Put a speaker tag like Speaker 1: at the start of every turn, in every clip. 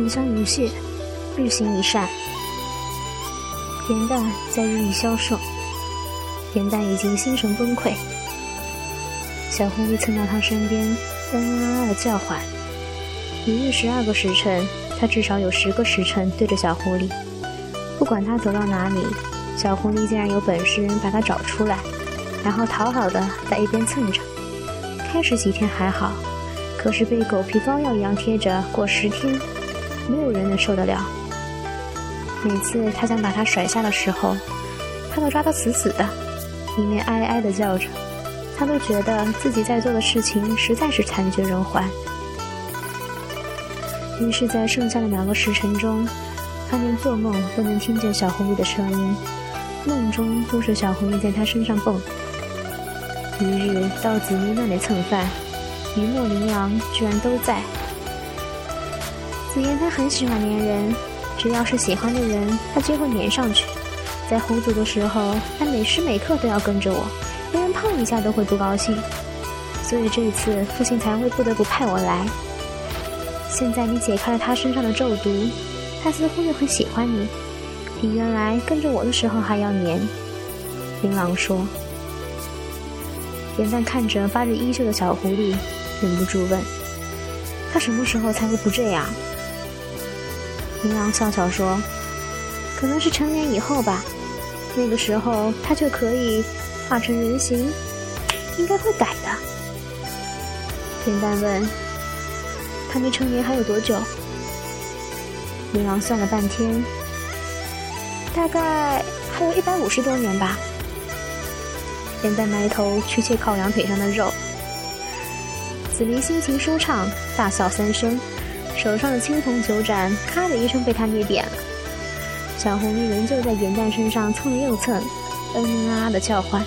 Speaker 1: 焚香无谢，日行一善。严淡在日益消瘦，严淡已经心神崩溃。小狐狸蹭到他身边，嗯嗯啊啊的叫唤。一日十二个时辰，他至少有十个时辰对着小狐狸。不管他走到哪里，小狐狸竟然有本事把他找出来，然后讨好的在一边蹭着。开始几天还好，可是被狗皮膏药一样贴着过十天，没有人能受得了。每次他想把他甩下的时候，他都抓得死死的，一面哀哀的叫着。他都觉得自己在做的事情实在是惨绝人寰。于是，在剩下的两个时辰中，他连做梦都能听见小狐狸的声音，梦中都是小狐狸在他身上蹦。一日到子妮那里蹭饭，于墨、琳琅居然都在。紫嫣她很喜欢粘人，只要是喜欢的人，她就会粘上去。在狐族的时候，她每时每刻都要跟着我。别人碰一下都会不高兴，所以这一次父亲才会不得不派我来。现在你解开了他身上的咒毒，他似乎又很喜欢你，比原来跟着我的时候还要黏。琳琅说。严淡看着发着衣袖的小狐狸，忍不住问：“他什么时候才会不这样？”琳琅笑笑说：“可能是成年以后吧，那个时候他就可以。”化成人形，应该会改的。简单问：“他离成年还有多久？”林狼算了半天，大概还有一百五十多年吧。简单埋头去切烤羊腿上的肉。子林心情舒畅，大笑三声，手上的青铜酒盏咔的一声被他捏扁了。小狐狸仍旧在严蛋身上蹭了又蹭，嗯啊的叫唤。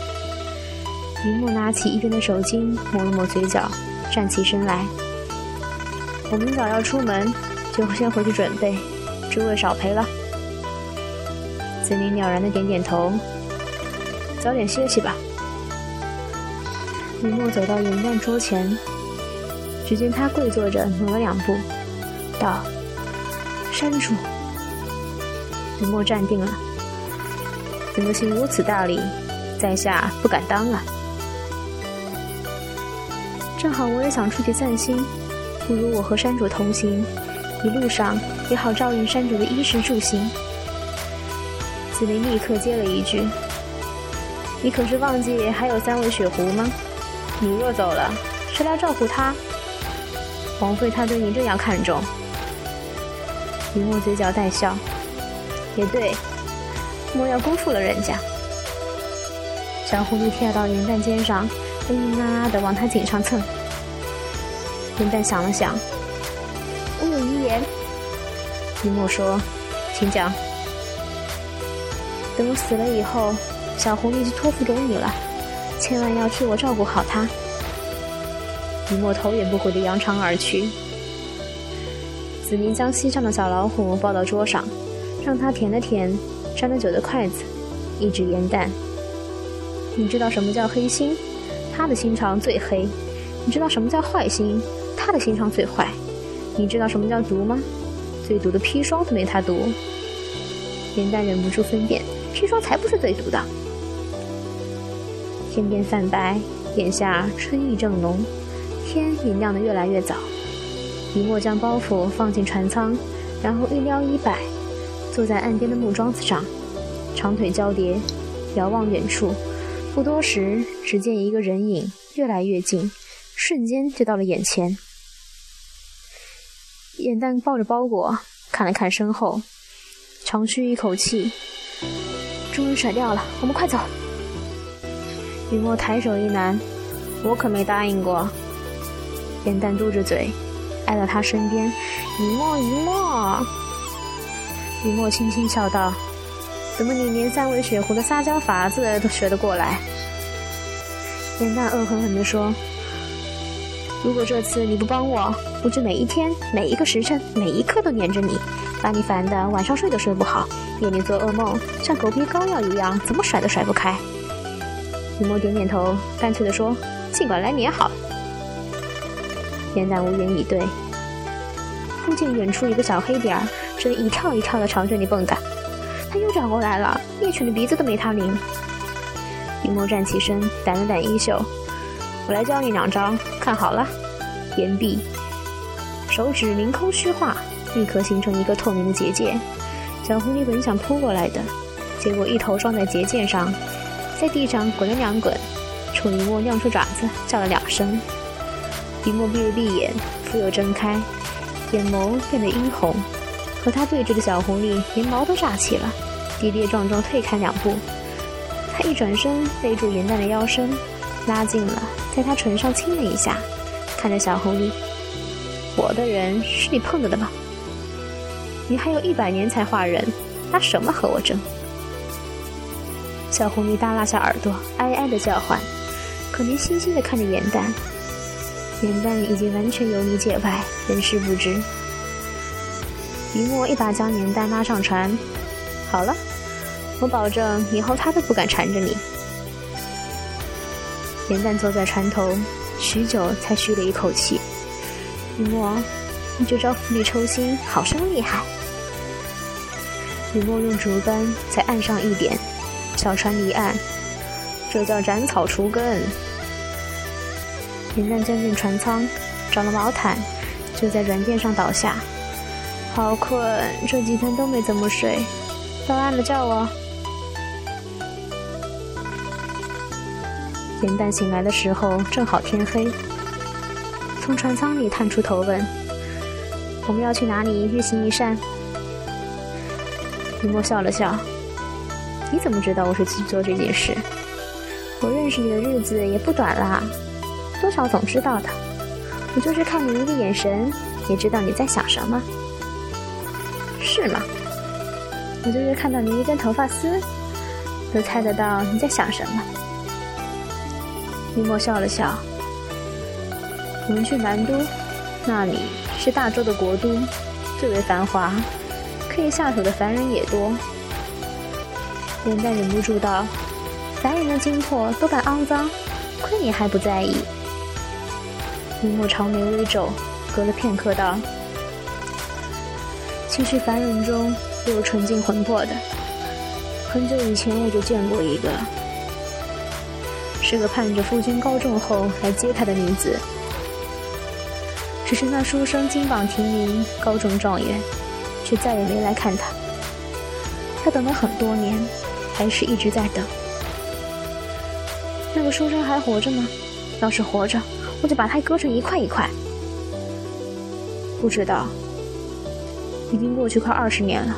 Speaker 1: 云墨拿起一边的手巾，抹了抹嘴角，站起身来。我明早要出门，就先回去准备，诸位少陪了。子宁了然的点点头，早点歇息吧。云墨走到元旦桌前，只见他跪坐着，挪了两步，道：“山主。”你莫站定了，怎么行如此大礼，在下不敢当啊。正好我也想出去散心，不如我和山主同行，一路上也好照应山主的衣食住行。紫菱立刻接了一句：“你可是忘记还有三位雪狐吗？你若走了，谁来照顾他？王妃她对你这样看重。”云墨嘴角带笑：“也对，莫要辜负了人家。”小狐狸跳到云淡肩上。嗯嗯啊啊的往他颈上蹭，云淡想了想，我有遗言。雨墨说：“请讲。等我死了以后，小狐狸就托付给你了，千万要替我照顾好它。”雨墨头也不回的扬长而去。子宁将膝上的小老虎抱到桌上，让他舔了舔沾了酒的筷子，一指烟蛋：“你知道什么叫黑心？”他的心肠最黑，你知道什么叫坏心？他的心肠最坏，你知道什么叫毒吗？最毒的砒霜都没他毒。严淡忍不住分辨，砒霜才不是最毒的。天边泛白，眼下春意正浓，天也亮得越来越早。雨墨将包袱放进船舱，然后一撩衣摆，坐在岸边的木桩子上，长腿交叠，遥望远处。不多时，只见一个人影越来越近，瞬间就到了眼前。眼蛋抱着包裹，看了看身后，长吁一口气，终于甩掉了。我们快走！雨墨抬手一拦：“我可没答应过。”眼蛋嘟着嘴，挨到他身边：“雨墨，雨墨。”雨墨轻轻笑道。怎么你连三位雪狐的撒娇法子都学得过来？严淡恶狠狠地说：“如果这次你不帮我，我就每一天、每一个时辰、每一刻都黏着你，把你烦得晚上睡都睡不好，夜里做噩梦像狗皮膏药一样，怎么甩都甩不开。”雨墨点点头，干脆地说：“尽管来黏好。”严淡无言以对。忽见远处一个小黑点儿正一跳一跳的朝着你蹦跶。他又转过来了，猎犬的鼻子都没他灵。雨墨站起身，掸了掸衣袖：“我来教你两招，看好了。”言毕，手指凌空虚化，立刻形成一个透明的结界。小狐狸本想扑过来的，结果一头撞在结界上，在地上滚了两滚，冲雨墨亮出爪子，叫了两声。雨墨闭了闭眼，复又睁开，眼眸变得殷红。和他对峙的小狐狸连毛都炸起了，跌跌撞撞退开两步。他一转身勒住严淡的腰身，拉近了，在他唇上亲了一下，看着小狐狸：“我的人是你碰着的吗？你还有一百年才化人，拿什么和我争？”小狐狸耷拉下耳朵，哀哀的叫唤，可怜兮兮的看着严蛋。严蛋已经完全由你解外，人事不知。于墨一把将年蛋拉上船，好了，我保证以后他都不敢缠着你。年蛋坐在船头，许久才吁了一口气。于墨，你这招釜底抽薪，好生厉害。雨墨用竹竿在岸上一点，小船离岸，这叫斩草除根。年蛋钻进船舱，找了毛毯，就在软垫上倒下。好困，这几天都没怎么睡。到岸了叫我。元旦醒来的时候正好天黑，从船舱里探出头问：“我们要去哪里日行一善？”雨墨笑了笑：“你怎么知道我是去做这件事？我认识你的日子也不短啦，多少总知道的。我就是看你一个眼神，也知道你在想什么。”是吗？我就是看到你一根头发丝，都猜得到你在想什么。雨墨笑了笑。我们去南都，那里是大周的国都，最为繁华，可以下手的凡人也多。连带忍不住道：“凡人的精魄都敢肮脏，亏你还不在意。”雨墨长眉微皱，隔了片刻道。其实凡人中也有纯净魂魄的。很久以前我就见过一个，是个盼着夫君高中后来接他的女子。只是那书生金榜题名，高中状元，却再也没来看他。他等了很多年，还是一直在等。那个书生还活着吗？要是活着，我就把它割成一块一块。不知道。已经过去快二十年了，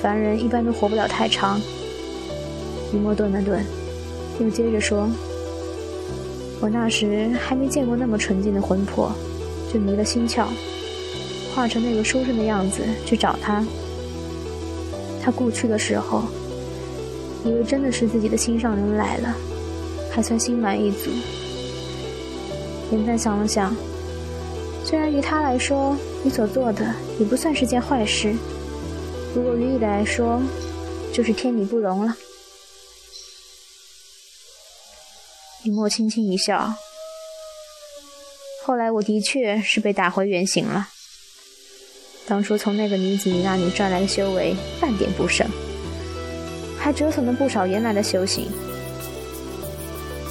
Speaker 1: 凡人一般都活不了太长。雨墨顿了顿，又接着说：“我那时还没见过那么纯净的魂魄，就迷了心窍，化成那个书生的样子去找他。他故去的时候，以为真的是自己的心上人来了，还算心满意足。严淡想了想。”虽然于他来说，你所做的也不算是件坏事，如果于你来说，就是天理不容了。李墨轻轻一笑。后来我的确是被打回原形了。当初从那个女子那里赚来的修为半点不剩，还折损了不少原来的修行。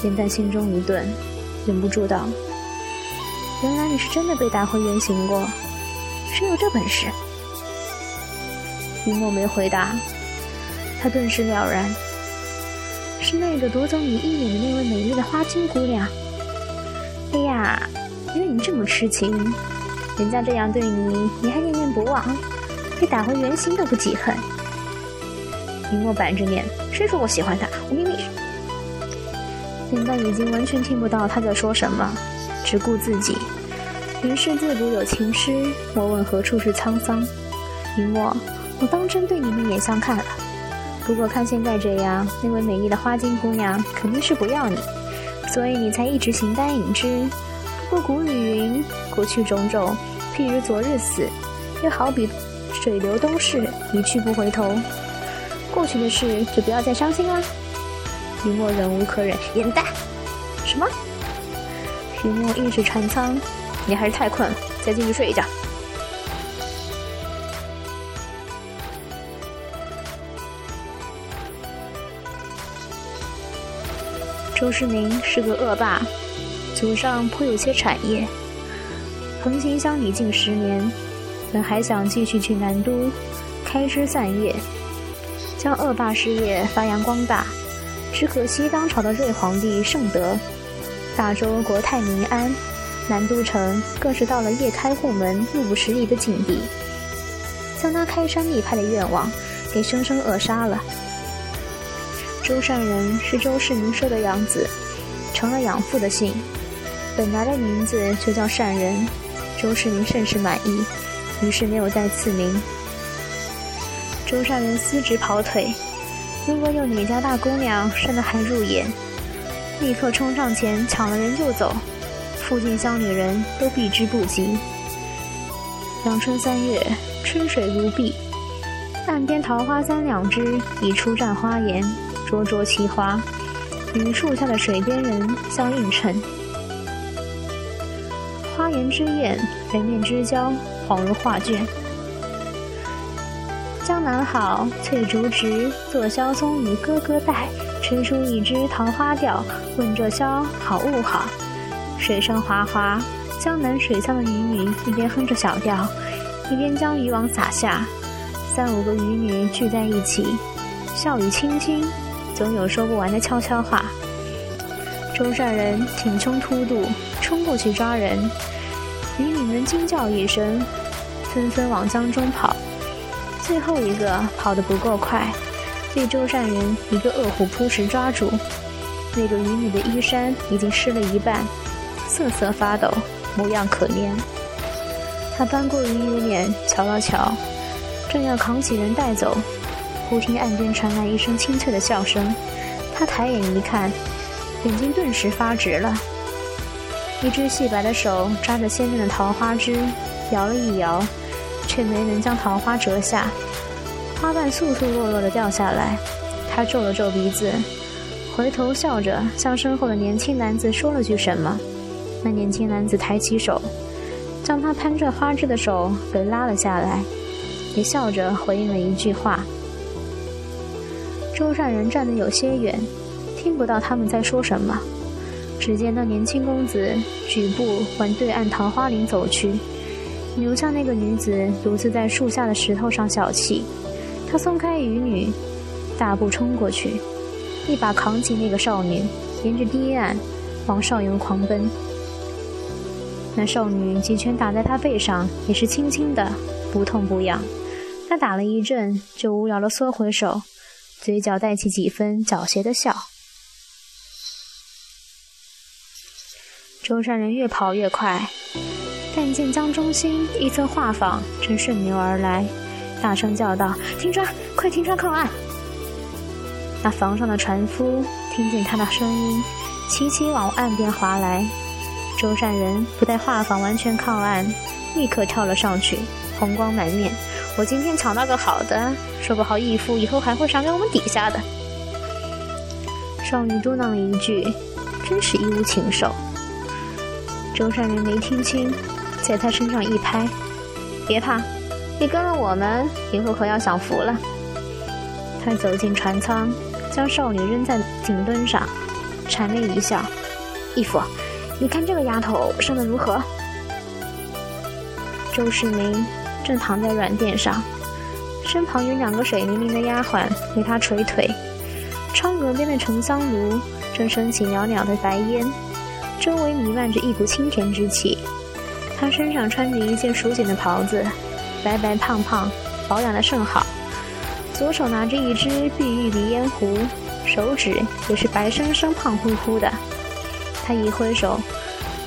Speaker 1: 严淡心中一顿，忍不住道。原来你是真的被打回原形过，谁有这本事？雨墨没回答，他顿时了然，是那个夺走你一眼的那位美丽的花金姑娘。哎呀，因为你这么痴情，人家这样对你，你还念念不忘，被打回原形都不记恨。雨墨板着脸，谁说我喜欢他？我明明……现在已经完全听不到他在说什么。只顾自己，人世自古有情痴，莫问何处是沧桑。雨墨，我当真对你另眼相看了。不过看现在这样，那位美丽的花金姑娘肯定是不要你，所以你才一直形单影只。不过古语云：过去种种，譬如昨日死，又好比水流东逝，一去不回头。过去的事就不要再伤心啦。雨墨忍无可忍，眼袋，什么？雨墨意识船舱，你还是太困了再进去睡一觉。周世宁是个恶霸祖上颇有些产业。横行乡里近十年本还想继续去南都开枝散叶将恶霸事业发扬光大只可惜当朝的瑞皇帝圣德大周国泰民安南都城更是到了夜开户门、路不十里的境地，将他开山立派的愿望给生生扼杀了。周善人是周世民收的养子，成了养父的姓，本来的名字就叫善人。周世民甚是满意，于是没有再赐名。周善人司职跑腿，如果有哪家大姑娘生得还入眼，立刻冲上前抢了人就走，附近乡里人都避之不及。阳春三月，春水如碧，岸边桃花三两枝已初绽花颜。灼灼其花，与树下的水边人相映衬。花颜之艳，人面之娇，恍如画卷。江南好，翠竹直，坐箫松与哥哥带，吹出一支桃花调。问这箫好物好？水声哗哗，江南水乡的渔女一边哼着小调，一边将渔网撒下。三五个渔女聚在一起，笑语轻轻。总有说不完的悄悄话。周善人挺胸突肚，冲过去抓人，渔女们惊叫一声，纷纷往江中跑。最后一个跑得不够快，被周善人一个饿虎扑食抓住。那个渔女的衣衫已经湿了一半，瑟瑟发抖，模样可怜。他搬过渔女脸，瞧了瞧，正要扛起人带走。忽听岸边传来一声清脆的笑声，他抬眼一看，眼睛顿时发直了。一只细白的手抓着鲜嫩的桃花枝，摇了一摇，却没能将桃花折下，花瓣簌簌落落的掉下来。他皱了皱鼻子，回头笑着向身后的年轻男子说了句什么。那年轻男子抬起手，将他攀着花枝的手给拉了下来，也笑着回应了一句话。周善人站得有些远，听不到他们在说什么。只见那年轻公子举步往对岸桃花林走去，留下那个女子独自在树下的石头上小憩。他松开渔女，大步冲过去，一把扛起那个少女，沿着堤岸往上游狂奔。那少女几拳打在他背上，也是轻轻的，不痛不痒。他打了一阵，就无聊的缩回手。嘴角带起几分狡黠的笑。舟山人越跑越快，但见江中心一侧画舫正顺流而来，大声叫道：“停船！快停船靠岸！”那房上的船夫听见他的声音，齐齐往岸边划来。舟山人不待画舫完全靠岸，立刻跳了上去，红光满面。我今天抢到个好的，说不好义父以后还会赏给我们底下的。少女嘟囔了一句：“真是一无禽兽。”周善人没听清，在他身上一拍：“别怕，你跟了我们以后可要享福了。”他走进船舱，将少女扔在井墩上，谄媚一笑：“义父，你看这个丫头生得如何？”周世明。正躺在软垫上，身旁有两个水灵灵的丫鬟为他捶腿。窗格边的沉香炉正升起袅袅的白烟，周围弥漫着一股清甜之气。他身上穿着一件蜀锦的袍子，白白胖胖，保养的甚好。左手拿着一只碧玉鼻烟壶，手指也是白生生、胖乎乎的。他一挥手，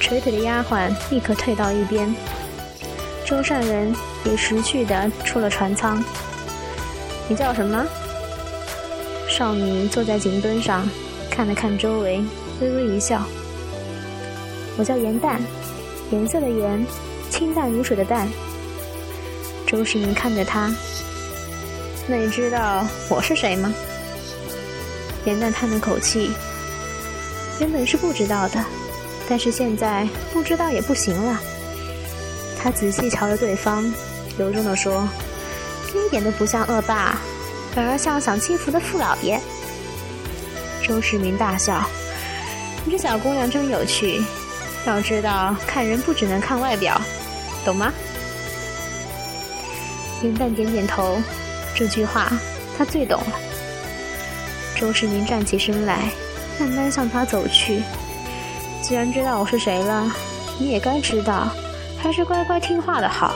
Speaker 1: 捶腿的丫鬟立刻退到一边。周善人也识趣的出了船舱。你叫什么？少女坐在井墩上，看了看周围，微微一笑。我叫颜淡，颜色的颜，清淡如水的淡。周世明看着他，那你知道我是谁吗？颜淡叹了口气，原本是不知道的，但是现在不知道也不行了。他仔细瞧着对方，由衷地说：“一点都不像恶霸，反而像想欺负的傅老爷。”周世民大笑：“你这小姑娘真有趣。要知道，看人不只能看外表，懂吗？元旦点点头，这句话他最懂了。周世民站起身来，慢慢向他走去。既然知道我是谁了，你也该知道，还是乖乖听话的好，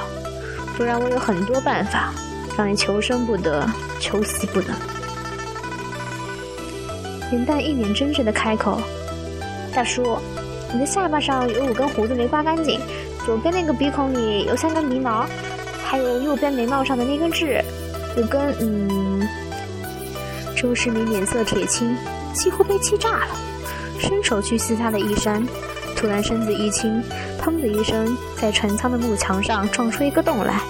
Speaker 1: 不然我有很多办法，让你求生不得，求死不能。元旦一脸真挚的开口：“大叔。”你的下巴上有五根胡子没刮干净，左边那个鼻孔里有三根鼻毛，还有右边眉毛上的那根痣，有根……嗯。周世民脸色铁青，几乎被气炸了，伸手去撕他的衣衫，突然身子一轻，砰的一声，在船舱的木墙上撞出一个洞来。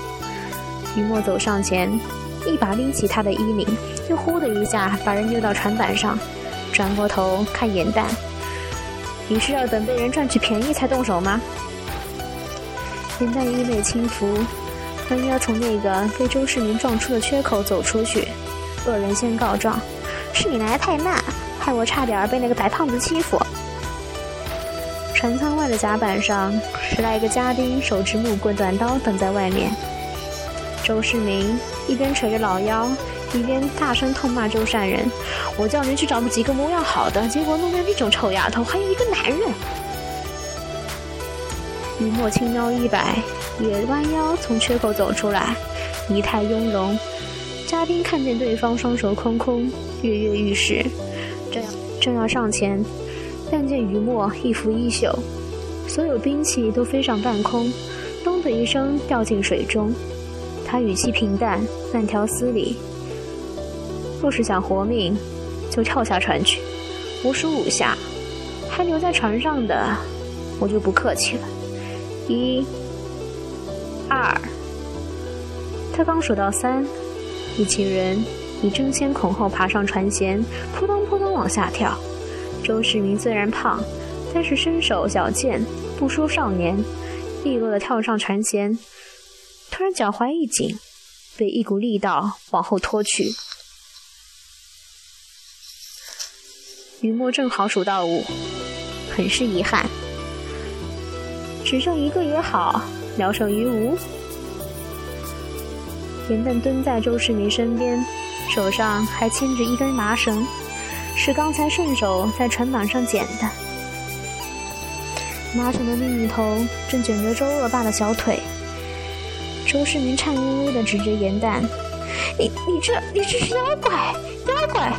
Speaker 1: 雨墨走上前，一把拎起他的衣领，又呼的一下把人丢到船板上，转过头看颜淡。你是要等被人赚取便宜才动手吗？颜淡衣袂轻拂，弯腰从那个被周世民撞出的缺口走出去。恶人先告状，是你来的太慢，害我差点被那个白胖子欺负。船舱外的甲板上，十来个家丁手持木棍、短刀等在外面。周世民一边捶着老腰。一边大声痛骂周善人：“我叫您去找几个模样好的，结果弄来这种臭丫头，还有一个男人。”雨墨轻腰一摆，也弯腰从缺口走出来，仪态雍容。嘉宾看见对方双手空空，跃跃欲试，正要正要上前，但见余墨一拂衣袖，所有兵器都飞上半空，咚的一声掉进水中。他语气平淡，慢条斯理。若是想活命，就跳下船去，五十五下，还留在船上的，我就不客气了。一、二，他刚数到三，一群人已争先恐后爬上船舷，扑通往下跳。周世民虽然胖，但是身手矫健，不输少年，利落的跳上船舷，突然脚踝一紧，被一股力道往后拖去。雨墨正好数到五，很是遗憾，只剩一个也好，聊胜于无。严淡蹲在周世民身边，手上还牵着一根麻绳，是刚才顺手在船板上捡的。麻绳的另一头正卷着周恶霸的小腿。周世民颤巍巍地指着严淡：“你你这你这是妖怪，妖怪！”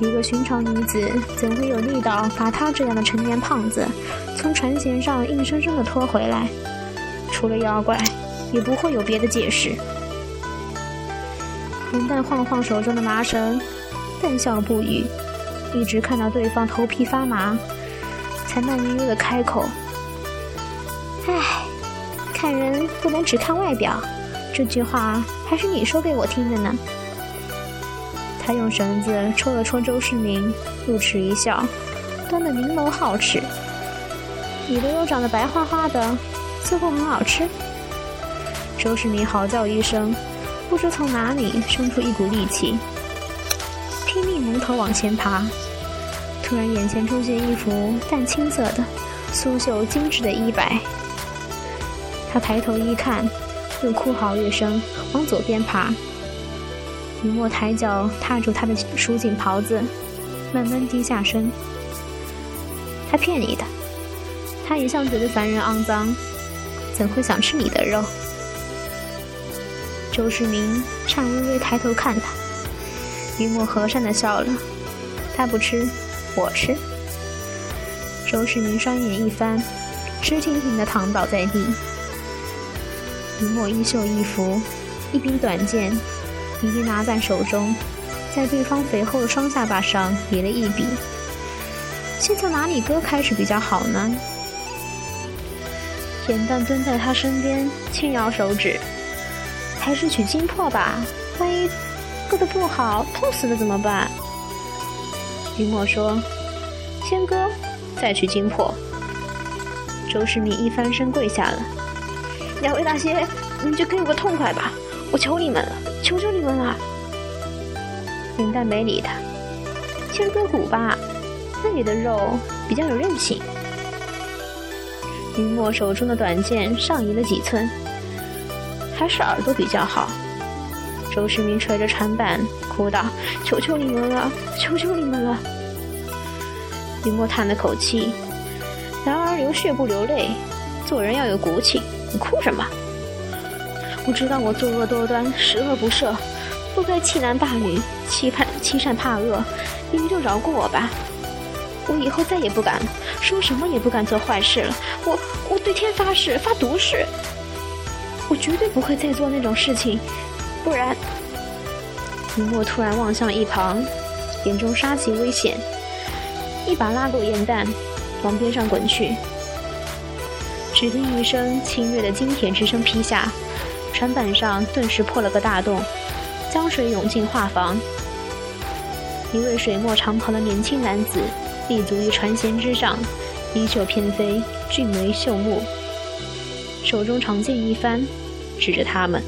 Speaker 1: 一个寻常女子怎会有力道把他这样的成年胖子从船舷上硬生生的拖回来？除了妖怪，也不会有别的解释。林淡晃了晃手中的麻绳，淡笑不语，一直看到对方头皮发麻，才慢悠悠的开口：“唉，看人不能只看外表，这句话还是你说给我听的呢。”他用绳子戳了戳周世民，露齿一笑，端得明眸皓齿。你的肉长得白花花的，似乎很好吃。周世民嚎叫一声，不知从哪里生出一股力气，拼命蒙头往前爬。突然，眼前出现一幅淡青色的、苏绣精致的衣摆。他抬头一看，又哭嚎一声，往左边爬。雨墨抬脚踏住他的蜀锦袍子，慢慢低下身。他骗你的，他一向觉得凡人肮脏，怎会想吃你的肉？周世民颤巍巍抬头看他，云墨和善的笑了。他不吃，我吃。周世民双眼一翻，直挺挺的躺倒在地。云墨衣袖一拂，一柄短剑。已经拿在手中，在对方肥厚的双下巴上比了一笔。先从哪里割开始比较好呢？简淡蹲在他身边，轻摇手指：“还是取精魄吧，万一割得不好，痛死了怎么办？”云墨说：“先割，再取精魄。”周世民一翻身跪下了：“两位大仙，你们就给我个痛快吧，我求你们了。”求求你们了！林黛没理他，先割骨吧。那里的肉比较有韧性。云墨手中的短剑上移了几寸，还是耳朵比较好。周世明捶着船板，哭道：“求求你们了，求求你们了！”云墨叹了口气：“男儿流血不流泪，做人要有骨气。你哭什么？我知道我作恶多端，十恶不赦，不该欺男霸女，欺怕欺善怕恶。你们就饶过我吧。我以后再也不敢说什么，也不敢做坏事了。我我对天发誓，发毒誓，我绝对不会再做那种事情。不然，云墨突然望向一旁，眼中杀气危险，一把拉过烟弹，往边上滚去。只听一声清越的金铁之声劈下，船板上顿时破了个大洞，江水涌进画舫。一位水墨长袍的年轻男子立足于船舷之上，衣袖翩飞，俊眉秀目，手中长剑一翻，指着他们。